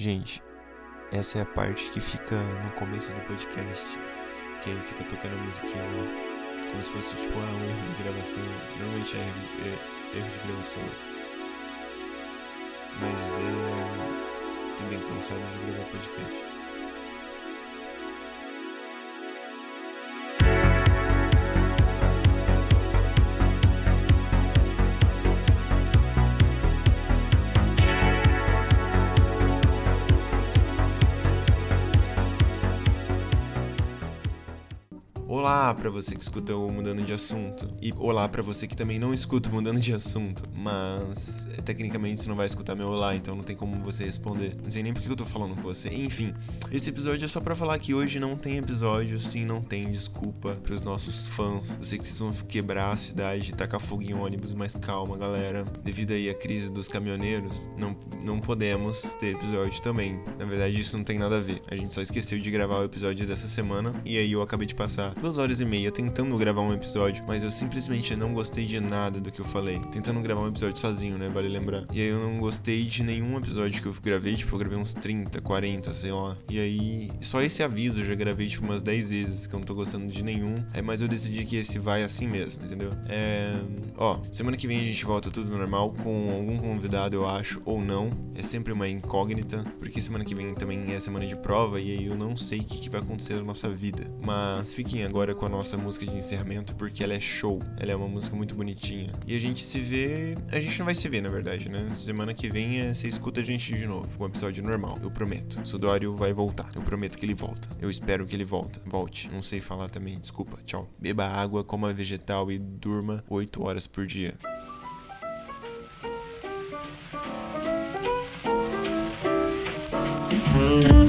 Gente, essa é a parte que fica no começo do podcast, que aí fica tocando a musiquinha lá, como se fosse tipo ah, um erro de gravação. Normalmente é erro, é erro de gravação. Mas é. tô bem cansado de gravar podcast. Olá para você que escuta o Mudando de Assunto. E olá para você que também não escuta o Mudando de Assunto. Mas tecnicamente você não vai escutar meu olá, então não tem como você responder. Não sei nem porque eu tô falando com você. Enfim, esse episódio é só para falar que hoje não tem episódio, sim, não tem desculpa pros nossos fãs. Eu sei que vocês vão quebrar a cidade, tacar fogo em ônibus, mas calma, galera. Devido aí à crise dos caminhoneiros, não, não podemos ter episódio também. Na verdade, isso não tem nada a ver. A gente só esqueceu de gravar o episódio dessa semana e aí eu acabei de passar duas horas e meia tentando gravar um episódio, mas eu simplesmente não gostei de nada do que eu falei. Tentando gravar um episódio sozinho, né? Vale lembrar. E aí eu não gostei de nenhum episódio que eu gravei, tipo, eu gravei uns 30, 40, sei lá. E aí, só esse aviso eu já gravei, tipo, umas 10 vezes, que eu não tô gostando de nenhum. É, mas eu decidi que esse vai assim mesmo, entendeu? É. Ó, semana que vem a gente volta tudo normal, com algum convidado, eu acho, ou não. É sempre uma incógnita, porque semana que vem também é semana de prova, e aí eu não sei o que, que vai acontecer na nossa vida. Mas fiquem agora com a nossa música de encerramento porque ela é show. Ela é uma música muito bonitinha. E a gente se vê. A gente não vai se ver, na verdade, né? Semana que vem é... você escuta a gente de novo. Um episódio normal, eu prometo. Sudório vai voltar. Eu prometo que ele volta. Eu espero que ele volta. Volte. Não sei falar também. Desculpa. Tchau. Beba água, coma vegetal e durma 8 horas por dia. Música